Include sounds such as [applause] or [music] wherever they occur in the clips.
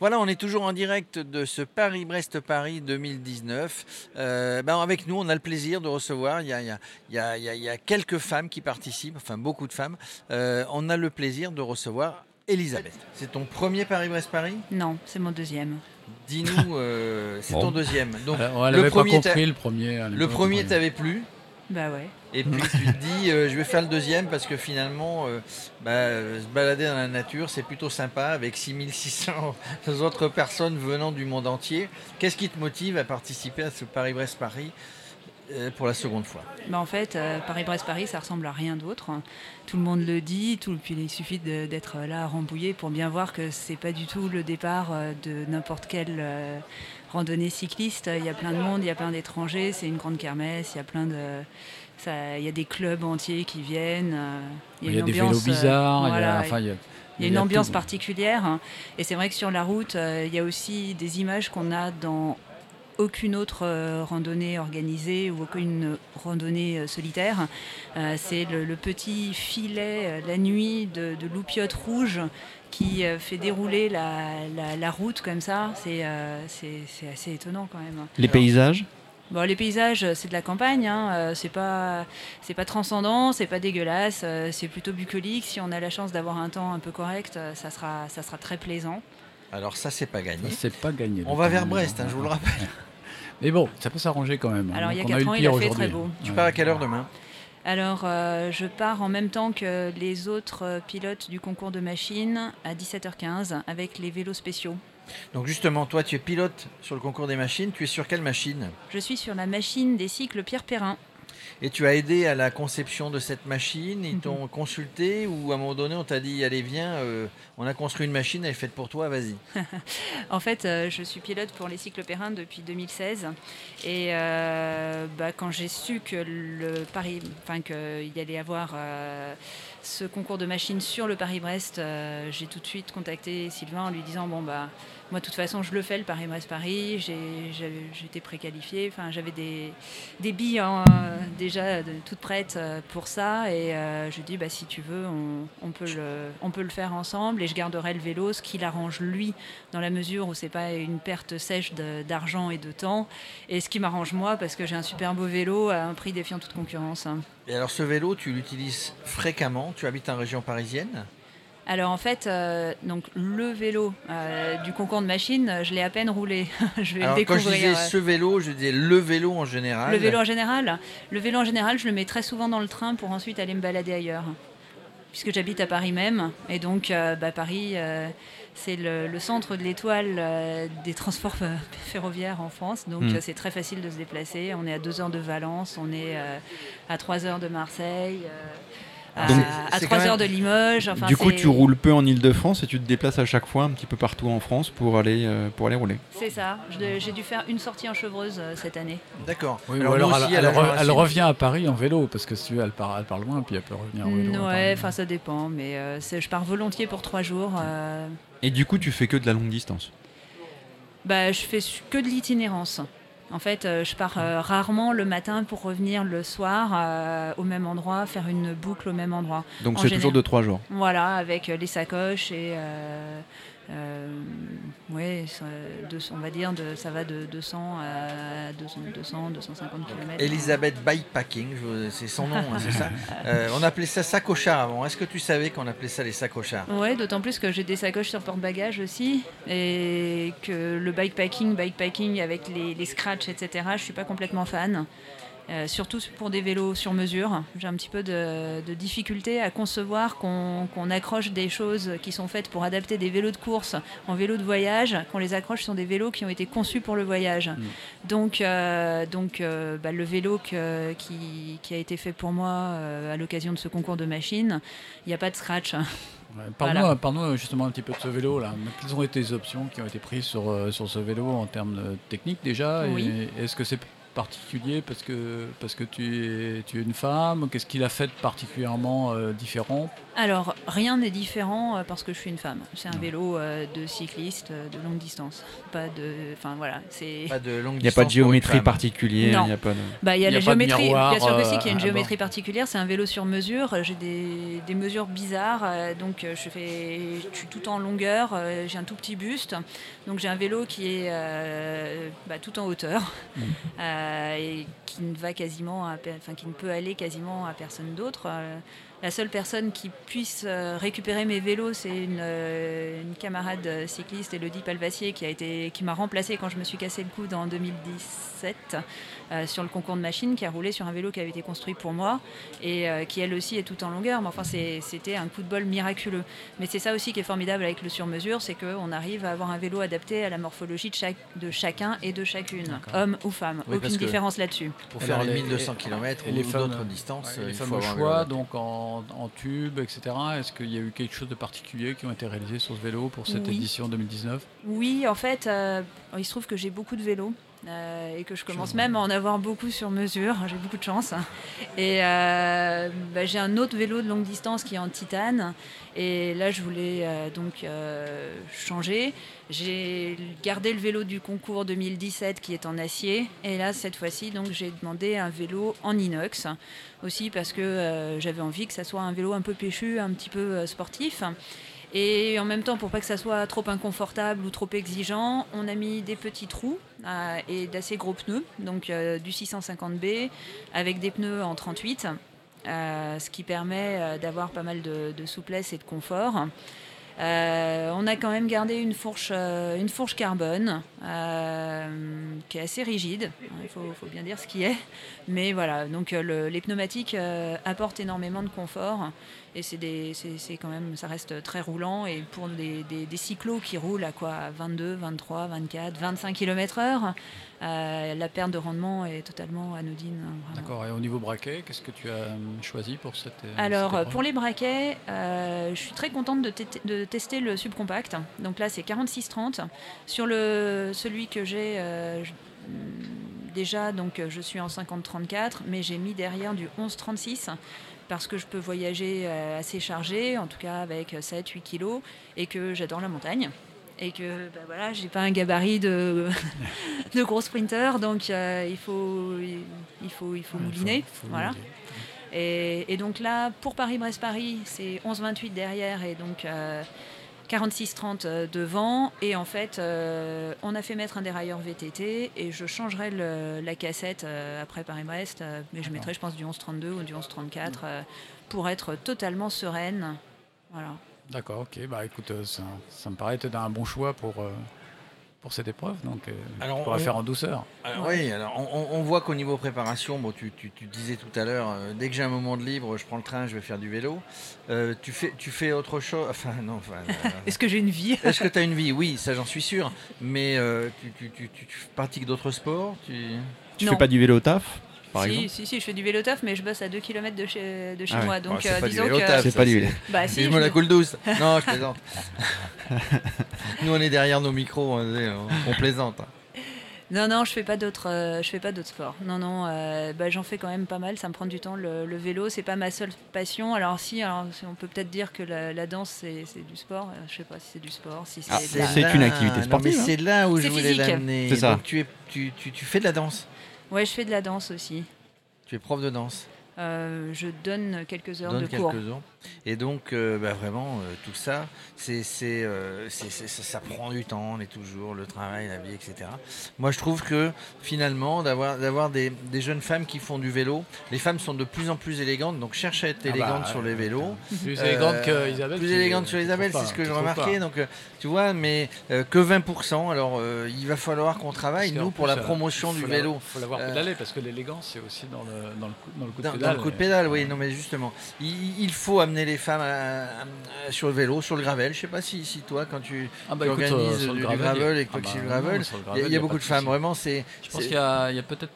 Voilà, on est toujours en direct de ce Paris-Brest-Paris 2019. Euh, ben, avec nous, on a le plaisir de recevoir, il y a, il y a- il y a- il y a- quelques femmes qui participent, enfin beaucoup de femmes. Euh, on a le plaisir de recevoir Elisabeth. C'est ton premier Paris-Brest-Paris? Non, c'est mon deuxième. Dis-nous, euh, c'est Bon. ton deuxième. Donc, on le l'avait pas premier, t'a- compris le premier. le premier t'avait plu? Bah et puis tu te dis, euh, je vais faire le deuxième parce que finalement, euh, bah, euh, se balader dans la nature, c'est plutôt sympa avec 6600 [laughs] autres personnes venant du monde entier. Qu'est-ce qui te motive à participer à ce Paris-Brest-Paris? Pour la seconde fois Bah en fait, euh, Paris-Brest-Paris, ça ressemble à rien d'autre. Tout le monde le dit, tout, puis il suffit d'être là à Rambouillet pour bien voir que c'est pas du tout le départ euh, de n'importe quelle euh, randonnée cycliste. Il y a plein de monde, il y a plein d'étrangers, c'est une grande kermesse, il y a plein de. ça- il y a des clubs entiers qui viennent. euh, Il y a une des vélos ambiance, euh, bizarres. il y a- voilà, enfin, il y a- Il y a une ambiance particulière. hein. Et c'est vrai que sur la route, euh, il y a aussi des images qu'on a dans aucune autre euh, randonnée organisée ou aucune randonnée euh, solitaire. Euh, c'est le, le petit filet euh, la nuit de, de loupiote rouge qui euh, fait dérouler la, la- la route comme ça. C'est euh, assez étonnant quand même. Les paysages Bon, les paysages, c'est de la campagne, hein, c'est pas, c'est pas transcendant, c'est pas dégueulasse, c'est plutôt bucolique. Si on a la chance d'avoir un temps un peu correct, ça sera, ça sera très plaisant. Alors ça, c'est pas gagné. Ça, c'est pas gagné. On va vers Brest, hein, je vous le rappelle. [laughs] Mais bon, ça peut s'arranger quand même. hein. Alors il y a Donc, on 4 eu ans, il a fait très beau. Tu Ouais. pars à quelle heure demain? Alors euh, je pars en même temps que les autres euh, pilotes du concours de machines à 17h15 avec les vélos spéciaux. Donc justement, toi, tu es pilote sur le concours des machines. Tu es sur quelle machine? Je suis sur la machine des cycles Pierre Perrin. Et tu as aidé à la conception de cette machine. Ils Mhm. t'ont consulté ou à un moment donné, on t'a dit, allez, viens, euh, on a construit une machine, elle est faite pour toi, vas-y. [laughs] En fait, euh, je suis pilote pour les cycles Perrin depuis 2016. Et euh, bah, quand j'ai su que le Paris, enfin qu'il y allait avoir ce concours de machines sur le Paris-Brest, euh, j'ai tout de suite contacté Sylvain en lui disant bon bah moi de toute façon je le fais le Paris-Brest-Paris. J'étais préqualifiée. Enfin j'avais des, billes hein, euh, déjà toutes prêtes euh, pour ça. Et euh, je dis bah si tu veux on, peut le faire ensemble et je garderai le vélo, ce qui l'arrange lui dans la mesure où c'est pas une perte sèche d'argent et de temps, et ce qui m'arrange moi parce que j'ai un super beau vélo à un prix défiant toute concurrence. hein. Et alors, ce vélo, tu l'utilises fréquemment. Tu habites en région parisienne. Alors en fait, euh, donc le vélo euh, du concours de machine, euh, je l'ai à peine roulé. [laughs] je vais Alors, le quand je découvrir. disais ce vélo, je disais le vélo en général. Le vélo en général, le vélo en général, je le mets très souvent dans le train pour ensuite aller me balader ailleurs, puisque j'habite à Paris même, et donc euh, bah, Paris, euh, c'est le, le centre de l'étoile euh, des transports [laughs] ferroviaires en France, donc Mm. euh, c'est très facile de se déplacer. On est à deux heures de Valence, on est euh, à trois heures de Marseille. Euh, à, Donc, à c'est trois quand heures même- de Limoges. Enfin, Du coup, tu roules peu en Ile-de-France et tu te déplaces à chaque fois un petit peu partout en France pour aller, euh, pour aller rouler. C'est ça. J'ai dû faire une sortie en chevreuse euh, cette année. D'accord. Oui, Alors, alors elle, aussi, elle elle revient à Paris en vélo parce que si tu veux, elle part, elle part loin puis elle peut revenir en vélo. Ouais, enfin ça dépend, mais euh, je pars volontiers pour trois jours. euh, Et du coup, tu fais que de la longue distance? bah, je fais que de l'itinérance. En fait, euh, je pars euh, rarement le matin pour revenir le soir euh, au même endroit, faire une boucle au même endroit. Donc c'est toujours de trois jours. Voilà, avec les sacoches et deux- on va dire de, ça va de 200 à 200, 200 250 km. Elisabeth Bikepacking, c'est son nom, hein, c'est ça [laughs] Euh, On appelait ça sacochard avant. Est-ce que tu savais qu'on appelait ça les sacochards Ouais, d'autant plus que j'ai des sacoches sur porte-bagages aussi et que le bikepacking, bikepacking avec les, les scratchs, etc. Je suis pas complètement fan. Euh, surtout pour des vélos sur mesure. J'ai un petit peu de, de difficulté à concevoir qu'on accroche des choses qui sont faites pour adapter des vélos de course en vélos de voyage, qu'on les accroche sur des vélos qui ont été conçus pour le voyage. Donc, euh, donc euh, bah, le vélo que- qui, qui a été fait pour moi à l'occasion de ce concours de machines, il n'y a pas de scratch. Ouais, [laughs] Parle-nous Voilà. justement un petit peu de ce vélo là. Quelles ont été les options qui ont été prises sur, sur ce vélo en termes de technique déjà? Oui. Est-ce que c'est particulier parce que, parce que tu, es, une femme? Qu'est-ce qu'il a fait de particulièrement euh, différent? Alors, rien n'est différent euh, parce que je suis une femme. C'est un vélo euh, de cycliste euh, de longue distance. Pas de. Enfin, voilà. C'est. Pas de longue Il n'y a pas de géométrie particulière. Non. Il y a pas de... Bah, il y a y la a de géométrie. miroir, Bien sûr que si, qu'il y a une à géométrie particulière. C'est un vélo sur mesure. J'ai des, des mesures bizarres. Donc, je, fais, je suis tout en longueur. J'ai un tout petit buste. Donc, j'ai un vélo qui est euh, bah, tout en hauteur euh, et qui ne va quasiment, à enfin, qui ne peut aller quasiment à personne d'autre. La seule personne qui puisse euh, récupérer mes vélos, c'est une, euh, une camarade euh, cycliste, Elodie Palvassier, qui a été, qui m'a remplacé quand je me suis cassé le coude en 2017 euh, sur le concours de machine, qui a roulé sur un vélo qui avait été construit pour moi et euh, qui elle aussi est tout en longueur. Mais enfin, c'était un coup de bol miraculeux. Mais c'est ça aussi qui est formidable avec le sur-mesure, c'est qu'on arrive à avoir un vélo adapté à la morphologie de, chaque, de chacun et de chacune, homme ou femme. Oui, Aucune différence là-dessus. Pour faire les les- 1200 et- km et ou les femmes- d'autres distances, Ouais, les il faut avoir un choix, donc en, en tube, etc. Est-ce qu'il y a eu quelque chose de particulier qui ont été réalisés sur ce vélo pour cette Oui. édition 2019 Oui, en fait, euh, il se trouve que j'ai beaucoup de vélos. Euh, et que je commence même à en avoir beaucoup sur mesure, j'ai beaucoup de chance. Et euh, bah, j'ai un autre vélo de longue distance qui est en titane. Et là, je voulais euh, donc changer. J'ai gardé le vélo du concours 2017 qui est en acier. Et là, cette fois-ci, donc j'ai demandé un vélo en inox aussi parce que j'avais envie que ça soit un vélo un peu péchu, un petit peu sportif. Et en même temps, pour pas que ça soit trop inconfortable ou trop exigeant, on a mis des petits trous euh, et d'assez gros pneus, donc euh, du 650B avec des pneus en 38, euh, ce qui permet d'avoir pas mal de, souplesse et de confort. On a quand même gardé une fourche, une fourche carbone qui est assez rigide. Il faut, bien dire ce qui est. Mais voilà, donc le- les pneumatiques apportent énormément de confort et c'est des, c'est, c'est quand même, ça reste très roulant. Et pour des, des, des cyclos qui roulent à quoi, à 22, 23, 24, 25 km/h, euh, la perte de rendement est totalement anodine. hein. D'accord. Et au niveau braquet, qu'est-ce que tu as euh, choisi pour cette euh, Alors, cette pour les braquets, euh, je suis très contente de, de tester le subcompact. Donc là, c'est 46-30. Sur le, celui que j'ai euh, déjà, donc, je suis en 50-34, mais j'ai mis derrière du 11-36 parce que je peux voyager euh, assez chargé, en tout cas avec 7-8 kilos, et que j'adore la montagne. Et que bah voilà, j'ai pas un gabarit de, [laughs] de gros sprinter, donc euh, il faut, il faut, il faut Ouais, mouliner. faut- faut voilà. mouliner. Et, et donc là, pour Paris-Brest-Paris, c'est 11-28 derrière et donc euh, 46-30 euh, devant. Et en fait, euh, on a fait mettre un dérailleur VTT et je changerai le- la cassette euh, après Paris-Brest, euh, mais je mettrai, je pense, du 11-32 ou du 11-34 euh, pour être totalement sereine. Voilà. D'accord, ok. Bah écoute, ça, ça me paraît être un bon choix pour, pour cette épreuve. Donc, euh, Alors, tu pourras on- faire en douceur. Alors, oui, alors on, voit qu'au niveau préparation, bon, tu, tu- tu disais tout à l'heure, euh, dès que j'ai un moment de libre, je prends le train, je vais faire du vélo. Euh, tu, fais, tu fais autre chose Enfin, non. Enfin, euh, [laughs] Est-ce que j'ai une vie? Est-ce que tu as une vie? Oui, ça j'en suis sûr. Mais euh, tu, tu- tu- tu- tu pratiques d'autres sports tu... Tu Non. fais pas du vélo taf, par si, exemple si, si, je fais du vélo taf, mais je bosse à 2 km de chez, de chez Ah ouais. moi. Donc, c'est euh, pas du disons vélo que. C'est pas du vélo. Bah, si, je la me- coule douce. [laughs] Non, je plaisante. [laughs] Nous, on est derrière nos micros, on, on plaisante. Non, non, je fais pas d'autres, euh, je fais pas d'autres sports. Non, non, euh, bah, j'en fais quand même pas mal. Ça me prend du temps. Le, le vélo, c'est pas ma seule passion. Alors si, alors, on peut peut-être dire que la, la danse c'est, c'est du sport. Euh, Je sais pas si c'est du sport, si c'est. Ah, la- c'est une activité non, sportive, mais hein. c'est là où je voulais l'amener. C'est ça. Donc, tu, es, tu, tu- tu fais de la danse. Ouais, je fais de la danse aussi. Tu es prof de danse. Euh, je donne quelques heures Donne de quelques cours. heures. Et donc, euh, bah, vraiment, euh, tout ça, c'est, c'est, euh, c'est- c'est- ça, ça prend du temps, on est toujours, le travail, la vie, etc. Moi, je trouve que finalement, d'avoir, d'avoir des, des jeunes femmes qui font du vélo, les femmes sont de plus en plus élégantes, donc cherchent à être Ah bah, élégantes sur les vélos. Plus Euh, élégante que Isabelle. Plus élégante sur Isabelle, c'est ce que remarqué. pas. Donc, tu vois, mais euh, que 20%. Alors, euh, il va falloir qu'on travaille, Parce nous, pour plus, la promotion du vélo. Il faut l'avoir Euh, pédalé parce que l'élégance, c'est aussi dans le, dans le, coup, dans le coup de Dans, pédale. le coup de pédale, oui, non mais justement, il, il faut amener les femmes à- à- sur le vélo, sur le gravel. Je sais pas si, si toi, quand tu, Ah bah tu écoute, organises euh, le du, gravel, et que ah tu bah le non, gravel, sur le il y a- gravel, il y a beaucoup de femmes. Vraiment, c'est. Je pense qu'il y a, peut-être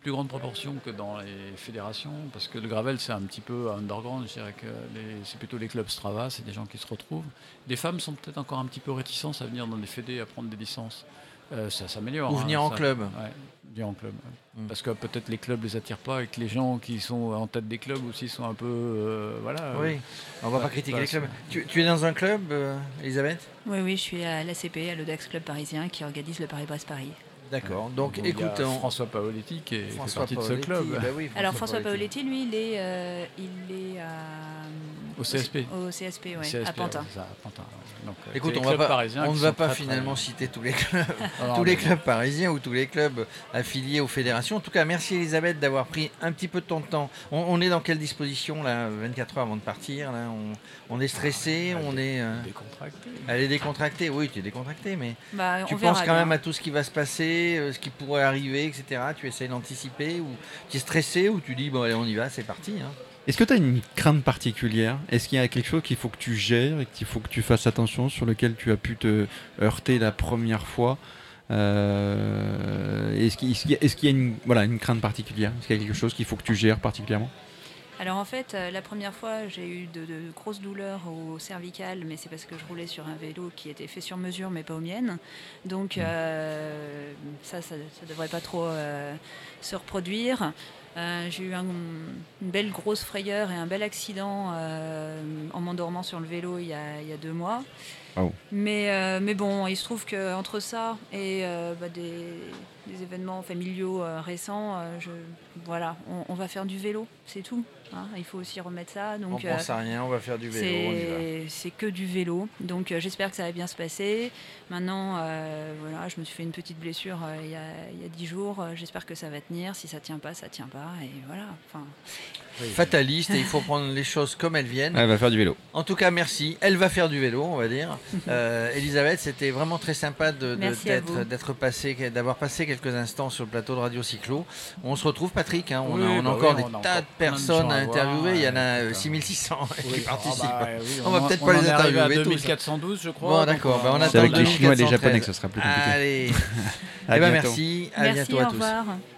plus grande proportion que dans les fédérations, parce que le gravel c'est un petit peu underground, je dirais que les- c'est plutôt les clubs Strava, c'est des gens qui se retrouvent. Les femmes sont peut-être encore un petit peu réticentes à venir dans des fédés, à prendre des licences. Euh, ça s'améliore. Ou hein, venir en ça- club. Ouais, venir en club. Mm. Parce que peut-être les clubs les attirent pas et que les gens qui sont en tête des clubs aussi sont un peu. euh, voilà. Oui, on va bah, pas critiquer bah, les clubs. Tu, tu es dans un club, euh, Elisabeth? Oui, oui, je suis à l'ACP, à l'Odax Club parisien, qui organise le Paris-Brest-Paris. D'accord. Donc il y a écoute, François Paoletti qui est fait François partie de ce Paoletti, club. bah oui, Alors François Paoletti. Paoletti, lui, il est, euh, il est à... Au CSP. Au CSP, CSP, à Pantin. ouais, c'est ça, à Pantin, ouais. Donc, euh, Écoute, on va pas, ne va pas très- finalement citer tous les clubs, [laughs] Ah non, tous mais les bon. clubs parisiens ou tous les clubs affiliés aux fédérations. En tout cas, merci Elisabeth d'avoir pris un petit peu de ton temps. On, on est dans quelle disposition là 24 heures avant de partir là? On, on est stressé, Ah, on dé- est. euh, décontracté. elle est décontractée. Oui, tu es décontracté, mais Bah, tu on penses quand bien. même à tout ce qui va se passer, euh, ce qui pourrait arriver, etc. Tu essayes d'anticiper ou tu es stressé ou tu dis bon allez on y va, c'est parti. hein. Est-ce que tu as une crainte particulière? Est-ce qu'il y a quelque chose qu'il faut que tu gères et qu'il faut que tu fasses attention sur lequel tu as pu te heurter la première fois? Euh, Est-ce qu'il y a, y une, voilà, une crainte particulière? Est-ce qu'il y a quelque chose qu'il faut que tu gères particulièrement? Alors en fait, euh, la première fois, j'ai eu de, de grosses douleurs au cervical, mais c'est parce que je roulais sur un vélo qui était fait sur mesure, mais pas aux miennes. Donc euh, ça, ça ne devrait pas trop euh, se reproduire. Euh, j'ai eu un- une belle grosse frayeur et un bel accident euh, en m'endormant sur le vélo il y a deux mois. Wow. Mais, euh, mais bon, il se trouve qu'entre ça et euh, bah, des, des événements familiaux euh, récents, je, voilà, on, on va faire du vélo, c'est tout. hein. il faut aussi remettre ça. Donc, on pense à rien, on va faire du vélo. c'est que du vélo. Donc j'espère que ça va bien se passer. Maintenant, voilà, je me suis fait une petite blessure il y a- dix jours. J'espère que ça va tenir. Si ça tient pas, ça tient pas. Et voilà. Enfin, Fataliste et il faut prendre les choses comme elles viennent. Elle va faire du vélo. En tout cas, merci. Elle va faire du vélo, on va dire. [laughs] Euh, Elisabeth, c'était vraiment très sympa de- de- d'être passé, d'avoir passé quelques instants sur le plateau de Radio Cyclo. On se retrouve, Patrick. hein. on, Oui, a, on a bah encore oui, des on tas de plein de personnes à interviewer. Il y en a euh, euh, putain. 6600 qui participent. ah bah, ouais, oui, On va peut-être pas les interviewer tous. 2412, je crois. Bon, d'accord, bah, on attend C'est avec le les Chinois et les 2413. Japonais que ce sera plus compliqué. Allez, À eh ben, bientôt. merci. À merci, bientôt à au tous.